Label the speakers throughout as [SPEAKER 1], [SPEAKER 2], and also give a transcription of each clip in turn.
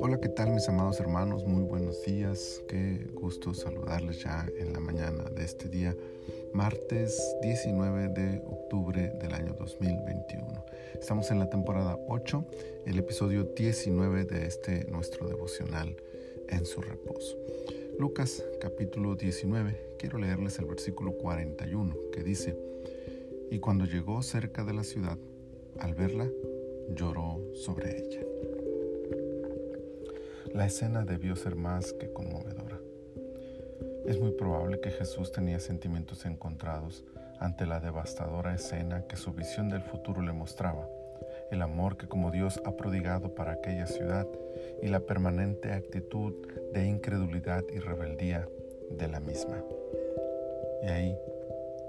[SPEAKER 1] Hola, ¿qué tal mis amados hermanos? Muy buenos días. Qué gusto saludarles ya en la mañana de este día, martes 19 de octubre del año 2021. Estamos en la temporada 8, el episodio 19 de este nuestro devocional en su reposo. Lucas capítulo 19, quiero leerles el versículo 41 que dice, y cuando llegó cerca de la ciudad, al verla, lloró sobre ella. La escena debió ser más que conmovedora. Es muy probable que Jesús tenía sentimientos encontrados ante la devastadora escena que su visión del futuro le mostraba, el amor que como Dios ha prodigado para aquella ciudad y la permanente actitud de incredulidad y rebeldía de la misma. Y ahí,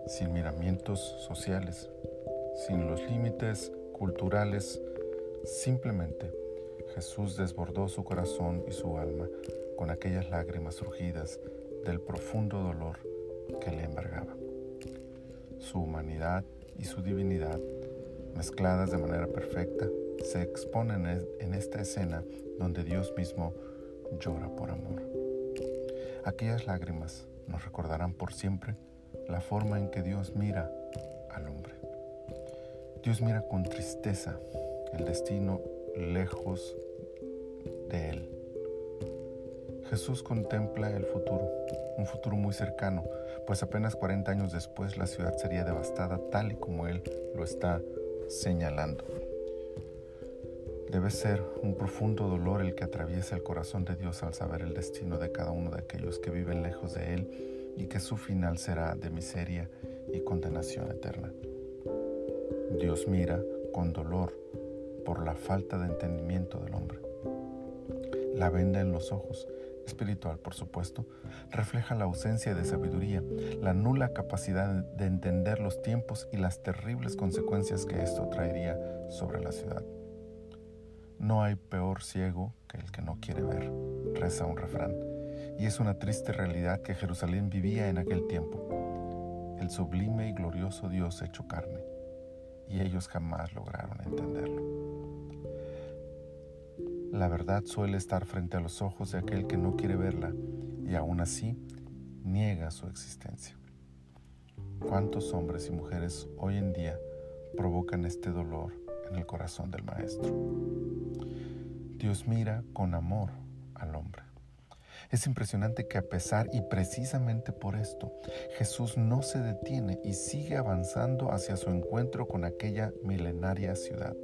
[SPEAKER 1] sin miramientos sociales, sin los límites culturales, simplemente Jesús desbordó su corazón y su alma con aquellas lágrimas surgidas del profundo dolor que le embargaba. Su humanidad y su divinidad, mezcladas de manera perfecta, se exponen en esta escena donde Dios mismo llora por amor. Aquellas lágrimas nos recordarán por siempre la forma en que Dios mira. Dios mira con tristeza el destino lejos de Él. Jesús contempla el futuro, un futuro muy cercano, pues apenas 40 años después la ciudad sería devastada tal y como Él lo está señalando. Debe ser un profundo dolor el que atraviesa el corazón de Dios al saber el destino de cada uno de aquellos que viven lejos de Él y que su final será de miseria y condenación eterna. Dios mira con dolor por la falta de entendimiento del hombre. La venda en los ojos, espiritual por supuesto, refleja la ausencia de sabiduría, la nula capacidad de entender los tiempos y las terribles consecuencias que esto traería sobre la ciudad. No hay peor ciego que el que no quiere ver, reza un refrán, y es una triste realidad que Jerusalén vivía en aquel tiempo, el sublime y glorioso Dios hecho carne, y ellos jamás lograron entenderlo. La verdad suele estar frente a los ojos de aquel que no quiere verla y aún así niega su existencia. ¿Cuántos hombres y mujeres hoy en día provocan este dolor en el corazón del Maestro? Dios mira con amor al hombre. Es impresionante que a pesar y precisamente por esto, Jesús no se detiene y sigue avanzando hacia su encuentro con aquella milenaria ciudad.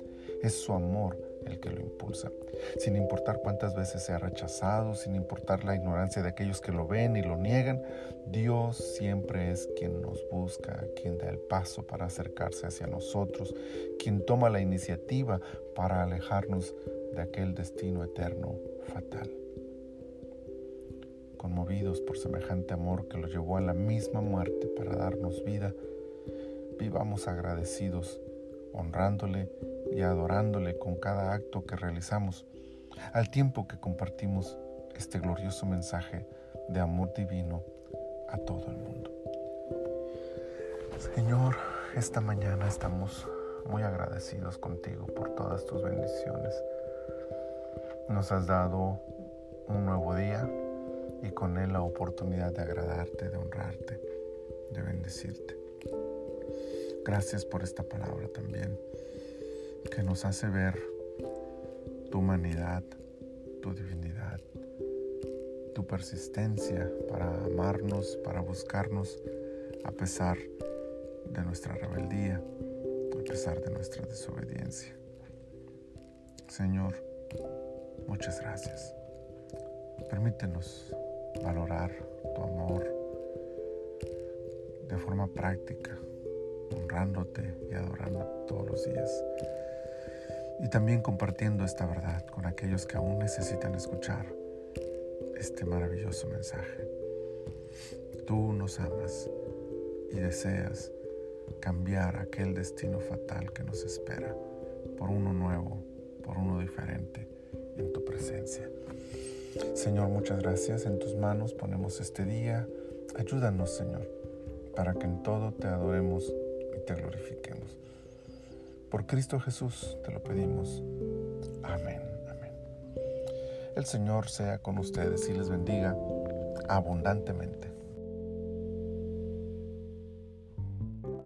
[SPEAKER 1] Es su amor el que lo impulsa. Sin importar cuántas veces sea rechazado, sin importar la ignorancia de aquellos que lo ven y lo niegan, Dios siempre es quien nos busca, quien da el paso para acercarse hacia nosotros, quien toma la iniciativa para alejarnos de aquel destino eterno fatal. Conmovidos por semejante amor que lo llevó a la misma muerte para darnos vida, vivamos agradecidos, honrándole y adorándole con cada acto que realizamos, al tiempo que compartimos este glorioso mensaje de amor divino a todo el mundo. Señor, esta mañana estamos muy agradecidos contigo por todas tus bendiciones. Nos has dado un nuevo día y con él la oportunidad de agradarte, de honrarte, de bendecirte. Gracias por esta palabra también que nos hace ver tu humanidad, tu divinidad, tu persistencia para amarnos, para buscarnos a pesar de nuestra rebeldía, a pesar de nuestra desobediencia. Señor, muchas gracias. Permítenos valorar tu amor de forma práctica, honrándote y adorando todos los días y también compartiendo esta verdad con aquellos que aún necesitan escuchar este maravilloso mensaje. Tú nos amas y deseas cambiar aquel destino fatal que nos espera por uno nuevo, por uno diferente en tu presencia. Señor, muchas gracias. En tus manos ponemos este día. Ayúdanos, Señor, para que en todo te adoremos y te glorifiquemos. Por Cristo Jesús te lo pedimos. Amén, amén. El Señor sea con ustedes y les bendiga abundantemente.